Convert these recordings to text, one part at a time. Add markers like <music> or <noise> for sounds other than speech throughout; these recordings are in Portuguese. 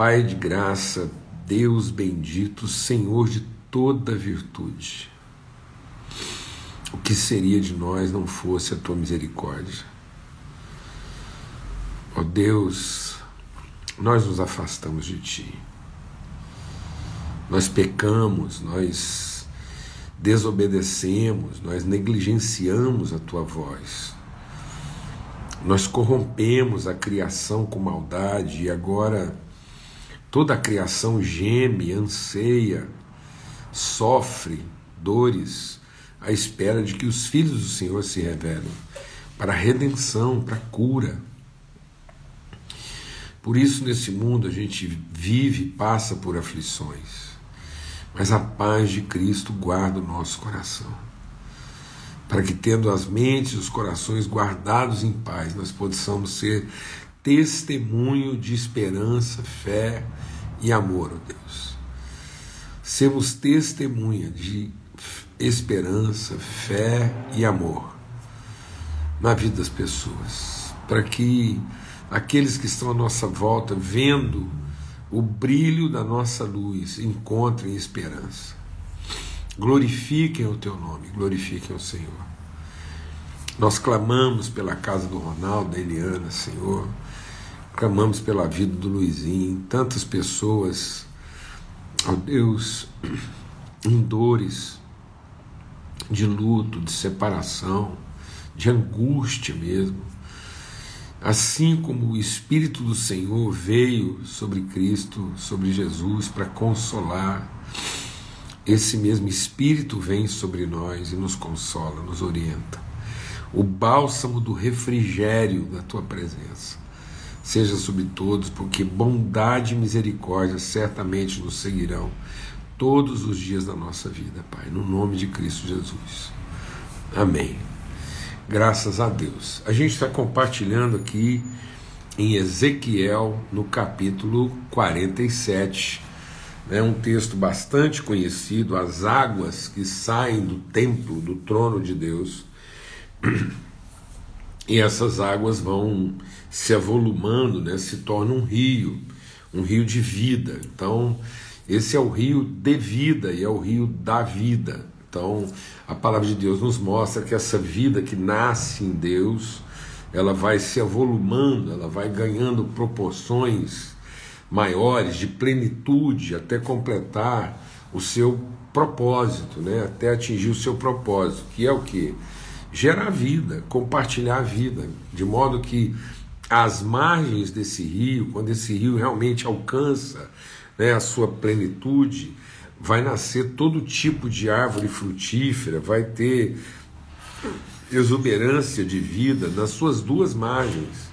Pai de graça, Deus bendito, Senhor de toda virtude. O que seria de nós não fosse a tua misericórdia? Ó oh Deus, nós nos afastamos de ti. Nós pecamos, nós desobedecemos, nós negligenciamos a tua voz. Nós corrompemos a criação com maldade e agora toda a criação geme, anseia, sofre dores à espera de que os filhos do Senhor se revelem para a redenção, para a cura. Por isso, nesse mundo, a gente vive e passa por aflições, mas a paz de Cristo guarda o nosso coração para que, tendo as mentes e os corações guardados em paz, nós possamos ser testemunho de esperança, fé e amor, ó Deus. Sermos testemunha de esperança, fé e amor na vida das pessoas, para que aqueles que estão à nossa volta, vendo o brilho da nossa luz, encontrem esperança. Glorifiquem o teu nome, glorifiquem o Senhor. Nós clamamos pela casa do Ronaldo, da Eliana, Senhor. Clamamos pela vida do Luizinho, tantas pessoas, ó Deus, em dores, de luto, de separação, de angústia mesmo. Assim como o Espírito do Senhor veio sobre Cristo, sobre Jesus, para consolar, esse mesmo Espírito vem sobre nós e nos consola, nos orienta. O bálsamo do refrigério da tua presença seja sobre todos, porque bondade e misericórdia certamente nos seguirão todos os dias da nossa vida, Pai, no nome de Cristo Jesus. Amém. Graças a Deus. A gente está compartilhando aqui em Ezequiel, no capítulo 47 é um texto bastante conhecido, as águas que saem do templo, do trono de Deus, <clears throat> e essas águas vão se avolumando, né, se torna um rio, um rio de vida. Então, esse é o rio de vida e é o rio da vida. Então, a palavra de Deus nos mostra que essa vida que nasce em Deus, ela vai se avolumando, ela vai ganhando proporções maiores, de plenitude, até completar o seu propósito, né? até atingir o seu propósito, que é o que? Gerar vida, compartilhar a vida, de modo que as margens desse rio, quando esse rio realmente alcança né, a sua plenitude, vai nascer todo tipo de árvore frutífera, vai ter exuberância de vida nas suas duas margens.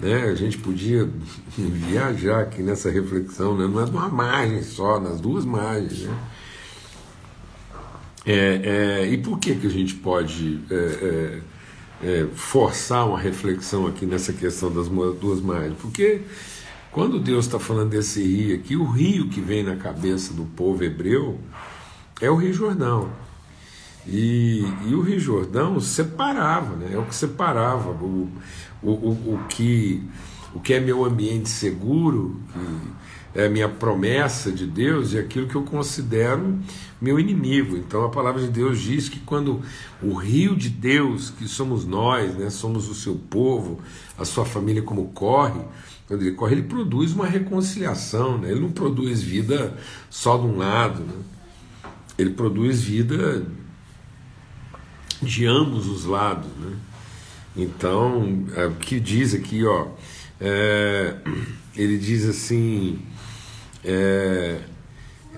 Né? A gente podia <laughs> viajar aqui nessa reflexão, né? não é de uma margem só, nas duas margens. Né? É, é, e por que, que a gente pode é, é, é forçar uma reflexão aqui nessa questão das duas margens? Porque quando Deus está falando desse rio aqui, o rio que vem na cabeça do povo hebreu é o Rio Jordão. E, e o Rio Jordão separava, né? é o que separava o, o, o, o, que, o que é meu ambiente seguro, que é a minha promessa de Deus, e aquilo que eu considero meu inimigo. Então a palavra de Deus diz que quando o rio de Deus, que somos nós, né, somos o seu povo, a sua família como corre, quando ele corre, ele produz uma reconciliação, né? ele não produz vida só de um lado, né? ele produz vida de ambos os lados. Né? Então, é, o que diz aqui, ó, é, ele diz assim: é,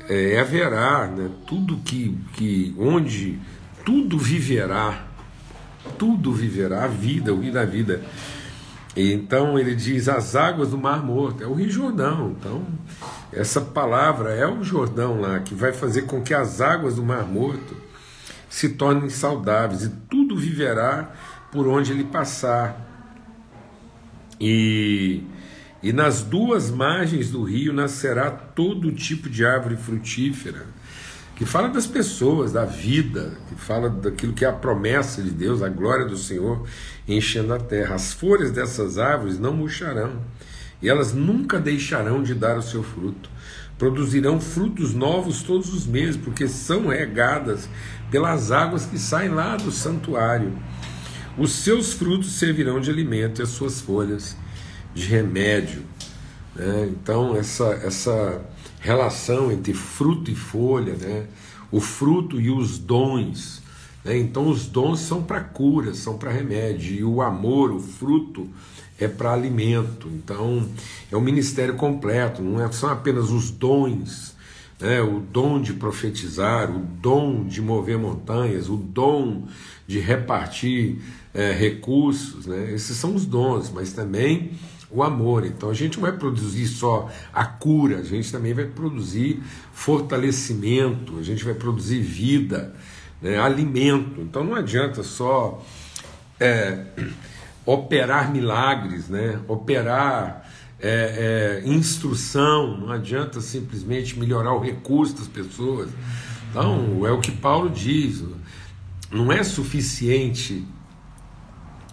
é, haverá né, tudo que, que onde tudo viverá, tudo viverá a vida, o rio da vida. Então ele diz as águas do Mar Morto, é o Rio Jordão. Então, essa palavra é o Jordão lá, que vai fazer com que as águas do Mar Morto se tornem saudáveis e tudo viverá por onde ele passar. E, e nas duas margens do rio nascerá todo tipo de árvore frutífera, que fala das pessoas, da vida, que fala daquilo que é a promessa de Deus, a glória do Senhor enchendo a terra. As folhas dessas árvores não murcharão, e elas nunca deixarão de dar o seu fruto. Produzirão frutos novos todos os meses, porque são regadas pelas águas que saem lá do santuário. Os seus frutos servirão de alimento e as suas folhas de remédio. Né? Então, essa, essa relação entre fruto e folha, né? o fruto e os dons. Né? Então, os dons são para cura, são para remédio, e o amor, o fruto, é para alimento. Então, é um ministério completo, não é, são apenas os dons, né? o dom de profetizar, o dom de mover montanhas, o dom de repartir é, recursos, né? esses são os dons, mas também o amor. Então a gente não vai produzir só a cura, a gente também vai produzir fortalecimento, a gente vai produzir vida, né? alimento. Então não adianta só é, operar milagres, né? operar é, é, instrução, não adianta simplesmente melhorar o recurso das pessoas. Então, é o que Paulo diz: não é suficiente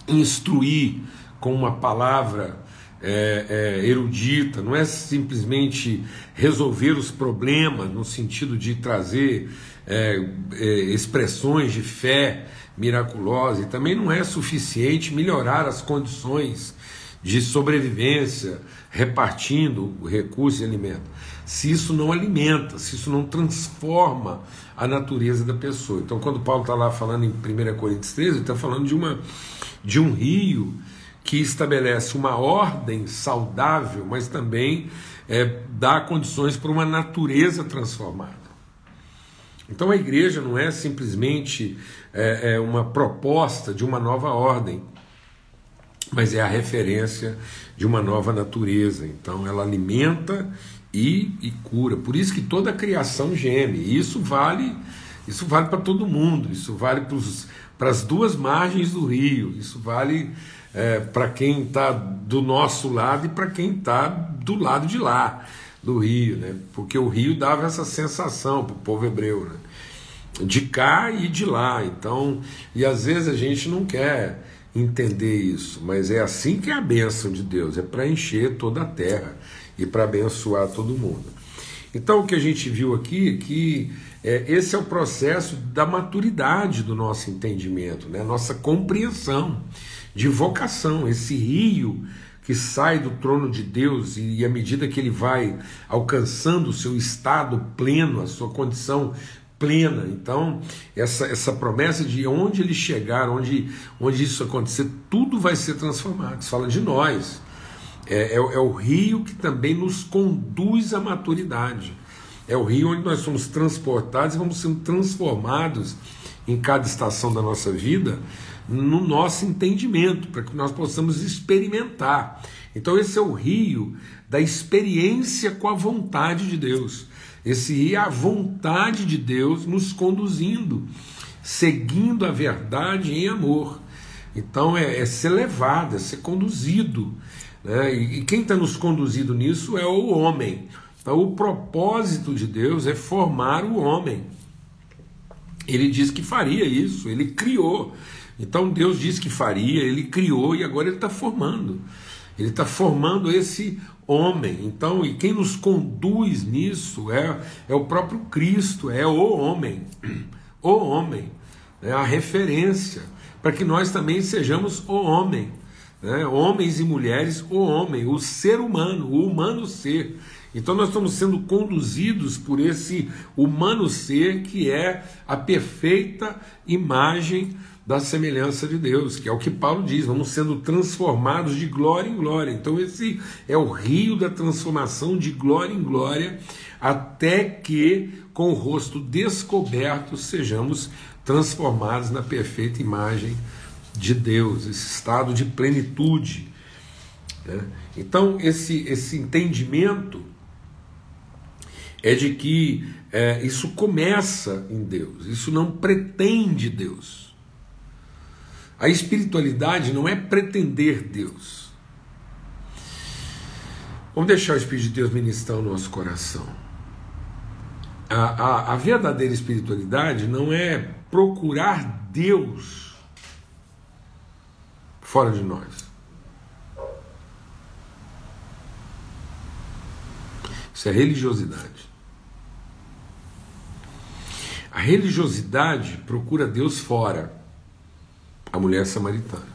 instruir com uma palavra é, é, erudita, não é simplesmente resolver os problemas no sentido de trazer é, é expressões de fé miraculosa, e também não é suficiente melhorar as condições de sobrevivência, repartindo recursos e alimento. Se isso não alimenta, se isso não transforma a natureza da pessoa. Então, quando Paulo está lá falando em 1 Coríntios 13, ele está falando de, uma, de um rio que estabelece uma ordem saudável, mas também é, dá condições para uma natureza transformada. Então a igreja não é simplesmente é, é uma proposta de uma nova ordem, mas é a referência de uma nova natureza. Então ela alimenta e, e cura. Por isso que toda a criação geme. E isso vale, isso vale para todo mundo. Isso vale para as duas margens do rio. Isso vale é, para quem está do nosso lado e para quem está do lado de lá do rio, né? Porque o rio dava essa sensação para o povo hebreu, né? De cá e de lá. Então, e às vezes a gente não quer entender isso, mas é assim que é a bênção de Deus, é para encher toda a terra e para abençoar todo mundo. Então, o que a gente viu aqui é que é, esse é o processo da maturidade do nosso entendimento, né? nossa compreensão de vocação, esse rio que sai do trono de Deus e, e à medida que ele vai alcançando o seu estado pleno, a sua condição plena. Então, essa, essa promessa de onde ele chegar, onde, onde isso acontecer, tudo vai ser transformado. Isso fala de nós. É, é, é o rio que também nos conduz à maturidade. É o rio onde nós somos transportados e vamos sendo transformados em cada estação da nossa vida no nosso entendimento, para que nós possamos experimentar. Então, esse é o rio da experiência com a vontade de Deus. Esse é a vontade de Deus nos conduzindo, seguindo a verdade em amor. Então, é, é ser levado, é ser conduzido. Né? E, e quem está nos conduzindo nisso é o homem. Então, o propósito de Deus é formar o homem. Ele diz que faria isso, ele criou. Então Deus disse que faria, ele criou e agora ele está formando. Ele está formando esse homem. Então, e quem nos conduz nisso é, é o próprio Cristo, é o homem. <clears throat> O homem. É a referência. Para que nós também sejamos o homem. Né? Homens e mulheres, o homem, o ser humano, o humano ser. Então nós estamos sendo conduzidos por esse humano ser que é a perfeita imagem da semelhança de Deus, que é o que Paulo diz, vamos sendo transformados de glória em glória. Então, esse é o rio da transformação de glória em glória, até que, com o rosto descoberto, sejamos transformados na perfeita imagem de Deus, esse estado de plenitude. Né? Então, esse, esse entendimento é de que é, isso começa em Deus, isso não pretende Deus. A espiritualidade não é pretender Deus. Vamos deixar o Espírito de Deus ministrar o nosso coração. A, a, a verdadeira espiritualidade não é procurar Deus fora de nós. Isso é religiosidade. A religiosidade procura Deus fora, a mulher samaritana.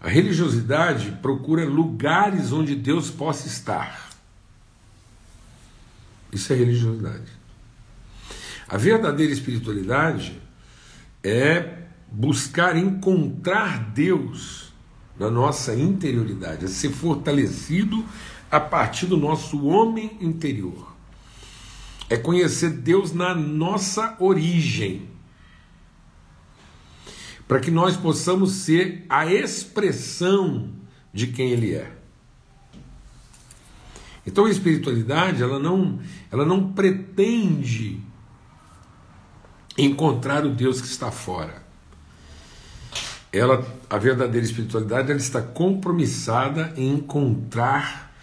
A religiosidade procura lugares onde Deus possa estar. Isso é religiosidade. A verdadeira espiritualidade é buscar encontrar Deus na nossa interioridade, é ser fortalecido a partir do nosso homem interior. É conhecer Deus na nossa origem, para que nós possamos ser a expressão de quem Ele é. Então a espiritualidade ela não, ela não pretende encontrar o Deus que está fora. Ela, a verdadeira espiritualidade, ela está compromissada em encontrar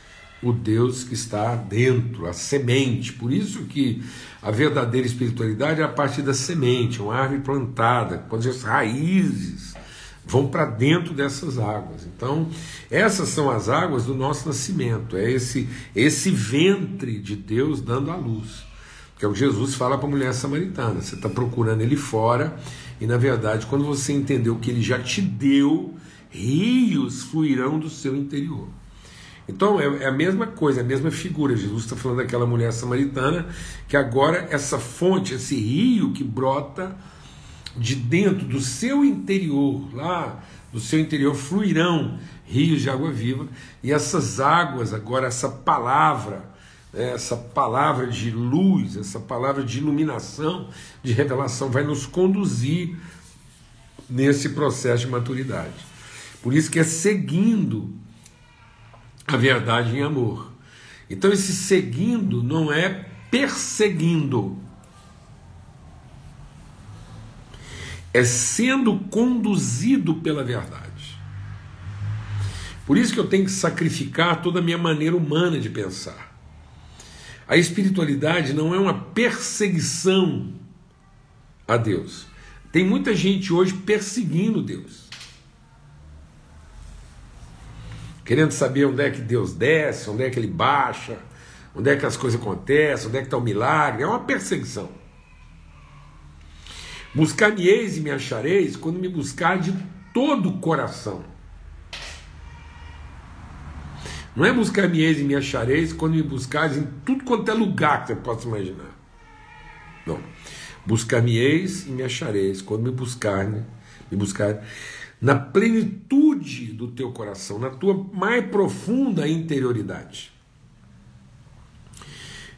o Deus que está dentro, a semente. Por isso que a verdadeira espiritualidade é a partir da semente, uma árvore plantada, quando as raízes vão para dentro dessas águas. Então, essas são as águas do nosso nascimento, é esse esse ventre de Deus dando a luz. Que é o que Jesus fala para a mulher samaritana. Você está procurando ele fora, e na verdade, quando você entendeu que ele já te deu, rios fluirão do seu interior. Então é, é a mesma coisa, é a mesma figura. Jesus está falando daquela mulher samaritana, que agora essa fonte, esse rio que brota de dentro do seu interior, lá do seu interior fluirão rios de água viva, e essas águas, agora essa palavra, né, essa palavra de luz, essa palavra de iluminação, de revelação, vai nos conduzir nesse processo de maturidade. Por isso que é seguindo a verdade em amor. Então, esse seguindo não é perseguindo, é sendo conduzido pela verdade. Por isso que eu tenho que sacrificar toda a minha maneira humana de pensar. A espiritualidade não é uma perseguição a Deus. Tem muita gente hoje perseguindo Deus. Querendo saber onde é que Deus desce, onde é que ele baixa, onde é que as coisas acontecem, onde é que está o milagre. É uma perseguição. Buscar-me-eis e me achareis quando me buscar de todo o coração. Não é buscar-me-eis e me achareis quando me buscares em tudo quanto é lugar que você possa imaginar. Não. Buscar-me-eis e me achareis quando me buscar, me buscar na plenitude do teu coração, na tua mais profunda interioridade.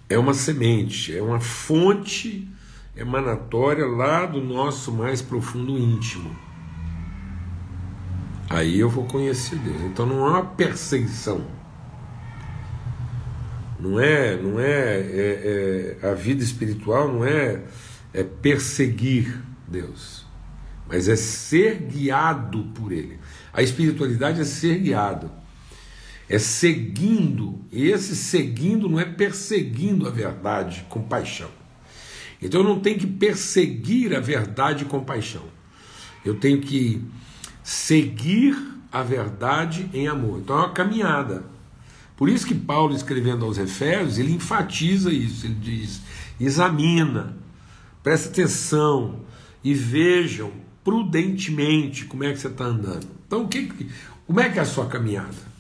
É uma semente, é uma fonte emanatória lá do nosso mais profundo íntimo. Aí eu vou conhecer Deus. Então não é uma perseguição não é, não é, é, é a vida espiritual não é, é perseguir Deus, mas é ser guiado por Ele. A espiritualidade é ser guiado, é seguindo, e esse seguindo não é perseguindo a verdade com paixão. Então eu não tenho que perseguir a verdade com paixão, eu tenho que seguir a verdade em amor. Então é uma caminhada. Por isso que Paulo, escrevendo aos Efésios, ele enfatiza isso, ele diz: examina, presta atenção e vejam prudentemente como é que você está andando. Então, o que, como é que é a sua caminhada?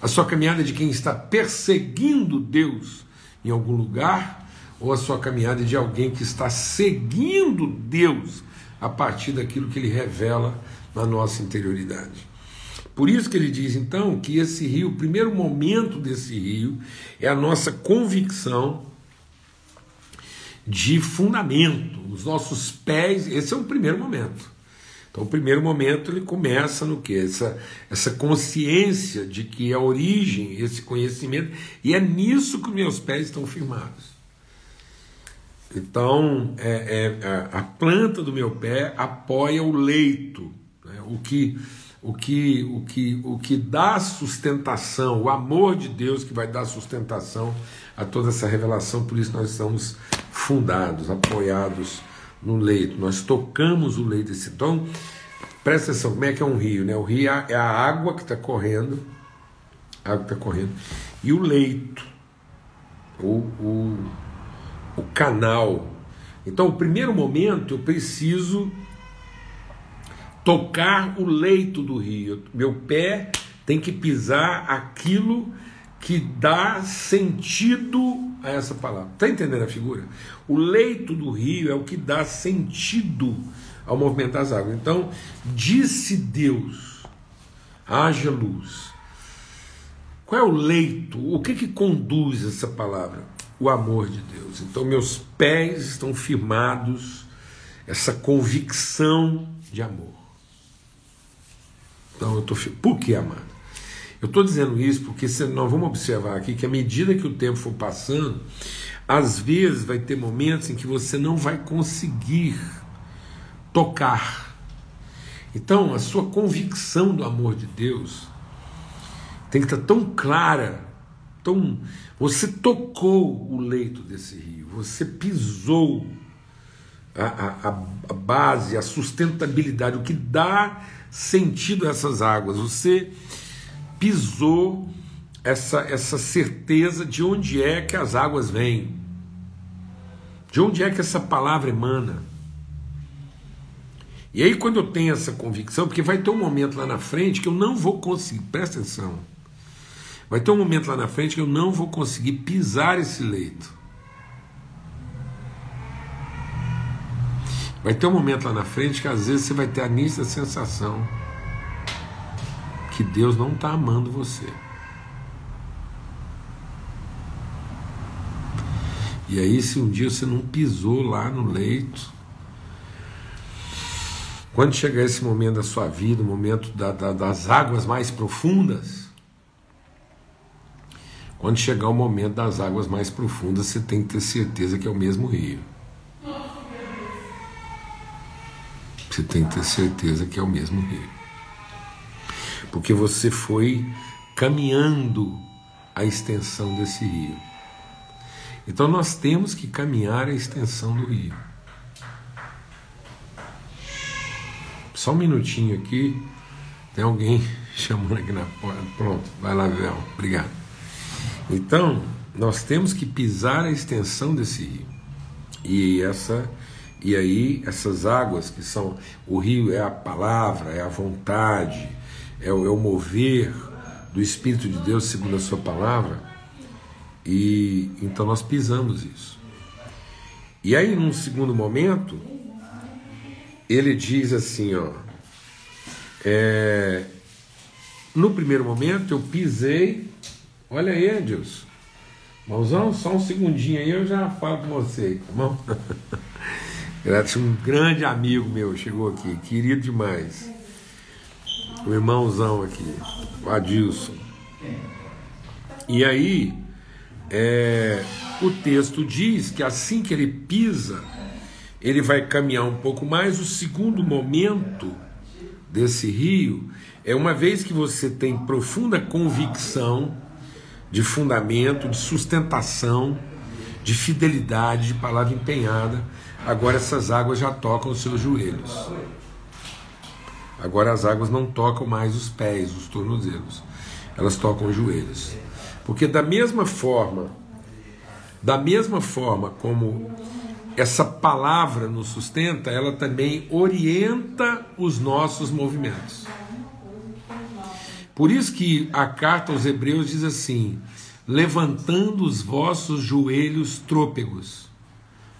A sua caminhada é de quem está perseguindo Deus em algum lugar, ou a sua caminhada é de alguém que está seguindo Deus a partir daquilo que ele revela na nossa interioridade? Por isso que ele diz então que esse rio, o primeiro momento desse rio, é a nossa convicção de fundamento, os nossos pés, esse é o primeiro momento. Então, o primeiro momento ele começa no que? Essa, essa consciência de que a origem, esse conhecimento, e é nisso que meus pés estão firmados. Então, é, é, a planta do meu pé apoia o leito, né? o que o que, o que, o que dá sustentação, o amor de Deus que vai dar sustentação a toda essa revelação, por isso nós estamos fundados, apoiados no leito, nós tocamos o leito desse então presta atenção, como é que é um rio, né? O rio é a água que está correndo, a água está correndo, e o leito, o, o canal. Então, o primeiro momento eu preciso tocar o leito do rio. Meu pé tem que pisar aquilo que dá sentido a essa palavra. Está entendendo a figura? O leito do rio é o que dá sentido ao movimento das águas. Então, disse Deus: haja luz. Qual é o leito? O que, que conduz essa palavra? O amor de Deus. Então, meus pés estão firmados, essa convicção de amor. Então, eu estou. Por que, amado? Eu estou dizendo isso porque nós vamos observar aqui que à medida que o tempo for passando, às vezes vai ter momentos em que você não vai conseguir tocar. Então, a sua convicção do amor de Deus tem que estar tão clara, tão você tocou o leito desse rio, você pisou a, a, a base, a sustentabilidade, o que dá sentido a essas águas. Você pisou essa, essa certeza de onde é que as águas vêm, de onde é que essa palavra emana. E aí, quando eu tenho essa convicção, porque vai ter um momento lá na frente que eu não vou conseguir, presta atenção, vai ter um momento lá na frente que eu não vou conseguir pisar esse leito. Vai ter um momento lá na frente que às vezes você vai ter a nítida sensação que Deus não está amando você. E aí, se um dia você não pisou lá no leito, quando chegar esse momento da sua vida, o momento da, da, das águas mais profundas, quando chegar o momento das águas mais profundas, você tem que ter certeza que é o mesmo rio. Você tem que ter certeza que é o mesmo rio porque você foi caminhando a extensão desse rio. Então nós temos que caminhar a extensão do rio. Só um minutinho aqui. Tem alguém <laughs> chamando aqui na porta. Pronto, vai lá, Vel. Obrigado. Então, nós temos que pisar a extensão desse rio. E essa e aí essas águas que são o rio é a palavra, é a vontade, é o, é o mover do Espírito de Deus segundo a Sua palavra, e então nós pisamos isso. E aí, num segundo momento, ele diz assim: ó, é, no primeiro momento eu pisei, olha aí, Edilson, Mãozão, só um segundinho aí eu já falo com você, tá bom? <laughs> Um grande amigo meu chegou aqui, querido demais o irmãozão aqui, o Adilson. E aí, é, o texto diz que assim que ele pisa, ele vai caminhar um pouco mais. O segundo momento desse rio é uma vez que você tem profunda convicção de fundamento, de sustentação, de fidelidade, de palavra empenhada, agora essas águas já tocam os seus joelhos. Agora as águas não tocam mais os pés, os tornozelos, elas tocam os joelhos. Porque da mesma forma, da mesma forma como essa palavra nos sustenta, ela também orienta os nossos movimentos. Por isso que a carta aos Hebreus diz assim: levantando os vossos joelhos trôpegos,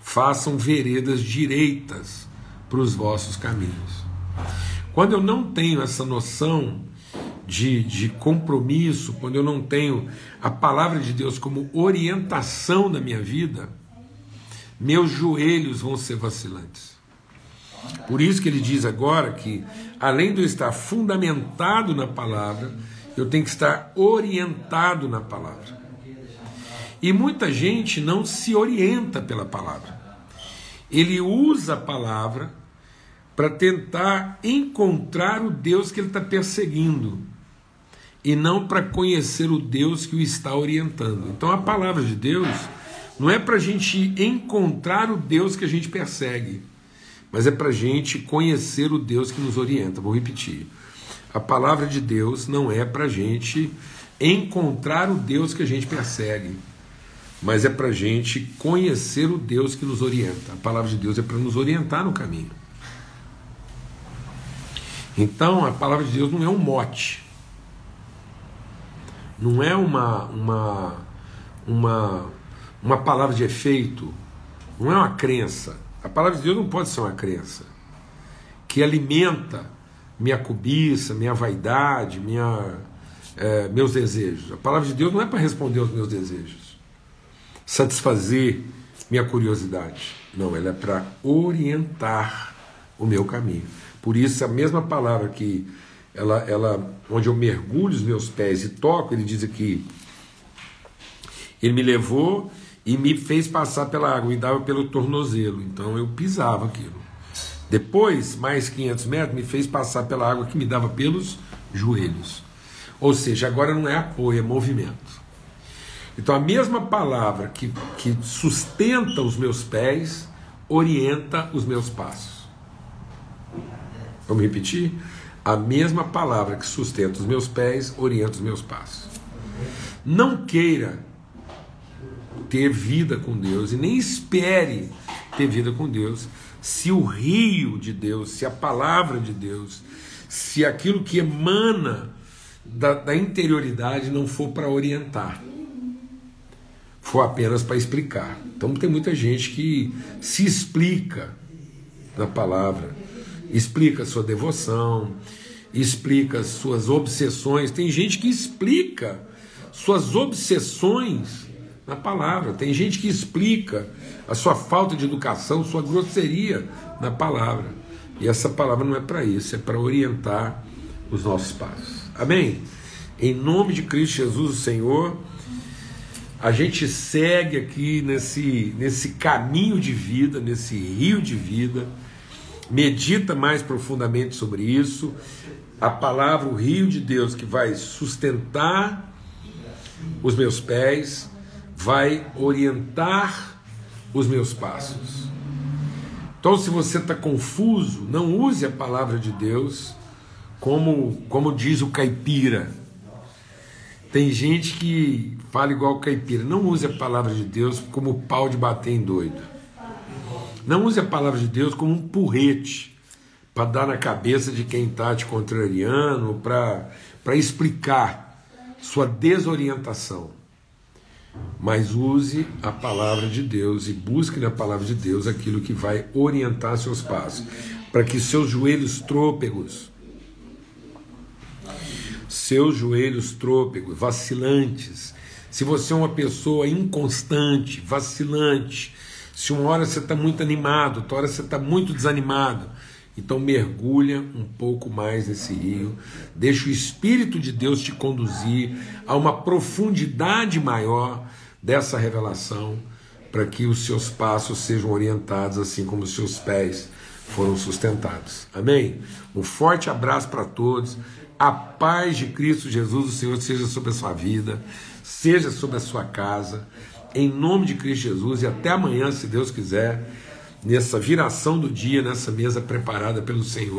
façam veredas direitas para os vossos caminhos. Quando eu não tenho essa noção de, de compromisso, quando eu não tenho a palavra de Deus como orientação da minha vida, meus joelhos vão ser vacilantes. Por isso que ele diz agora que, além de eu estar fundamentado na palavra, eu tenho que estar orientado na palavra. E muita gente não se orienta pela palavra. Ele usa a palavra para tentar encontrar o Deus que ele está perseguindo e não para conhecer o Deus que o está orientando. Então a palavra de Deus não é para a gente encontrar o Deus que a gente persegue, mas é para a gente conhecer o Deus que nos orienta. Vou repetir. A palavra de Deus não é para a gente encontrar o Deus que a gente persegue, mas é para a gente conhecer o Deus que nos orienta. A palavra de Deus é para nos orientar no caminho. Então, a palavra de Deus não é um mote, não é uma, uma, uma, uma palavra de efeito, não é uma crença. A palavra de Deus não pode ser uma crença que alimenta minha cobiça, minha vaidade, minha, é, meus desejos. A palavra de Deus não é para responder aos meus desejos, satisfazer minha curiosidade. Não, ela é para orientar o meu caminho. Por isso, a mesma palavra que ela, ela, onde eu mergulho os meus pés e toco, ele diz aqui: Ele me levou e me fez passar pela água, me dava pelo tornozelo. Então eu pisava aquilo. Depois, mais 500 metros, me fez passar pela água que me dava pelos joelhos. Ou seja, agora não é apoio, é movimento. Então a mesma palavra que, que sustenta os meus pés orienta os meus passos. Vamos repetir? A mesma palavra que sustenta os meus pés orienta os meus passos. Não queira ter vida com Deus e nem espere ter vida com Deus se o rio de Deus, se a palavra de Deus, se aquilo que emana da, da interioridade não for para orientar, for apenas para explicar. Então tem muita gente que se explica na palavra, explica sua devoção, explica suas obsessões. Tem gente que explica suas obsessões na palavra. Tem gente que explica a sua falta de educação, sua grosseria na palavra. E essa palavra não é para isso, é para orientar os nossos passos. Amém? Em nome de Cristo Jesus, o Senhor, a gente segue aqui nesse, nesse caminho de vida, nesse rio de vida, medita mais profundamente sobre isso. A palavra, o rio de Deus que vai sustentar os meus pés, vai orientar os meus passos. Então, se você está confuso, não use a palavra de Deus como, como diz o caipira. Tem gente que fala igual o caipira. Não use a palavra de Deus como pau de bater em doido. Não use a palavra de Deus como um porrete para dar na cabeça de quem está te contrariando, para explicar sua desorientação. Mas use a palavra de Deus e busque na palavra de Deus aquilo que vai orientar seus passos, para que seus joelhos trôpegos, seus joelhos trôpegos, vacilantes, se você é uma pessoa inconstante, vacilante, se uma hora você está muito animado, outra hora você está muito desanimado, então mergulha um pouco mais nesse rio, deixa o Espírito de Deus te conduzir a uma profundidade maior dessa revelação, para que os seus passos sejam orientados assim como os seus pés foram sustentados. Amém? Um forte abraço para todos. A paz de Cristo Jesus, o Senhor, seja sobre a sua vida, seja sobre a sua casa. Em nome de Cristo Jesus e até amanhã, se Deus quiser nessa viração do dia, nessa mesa preparada pelo Senhor.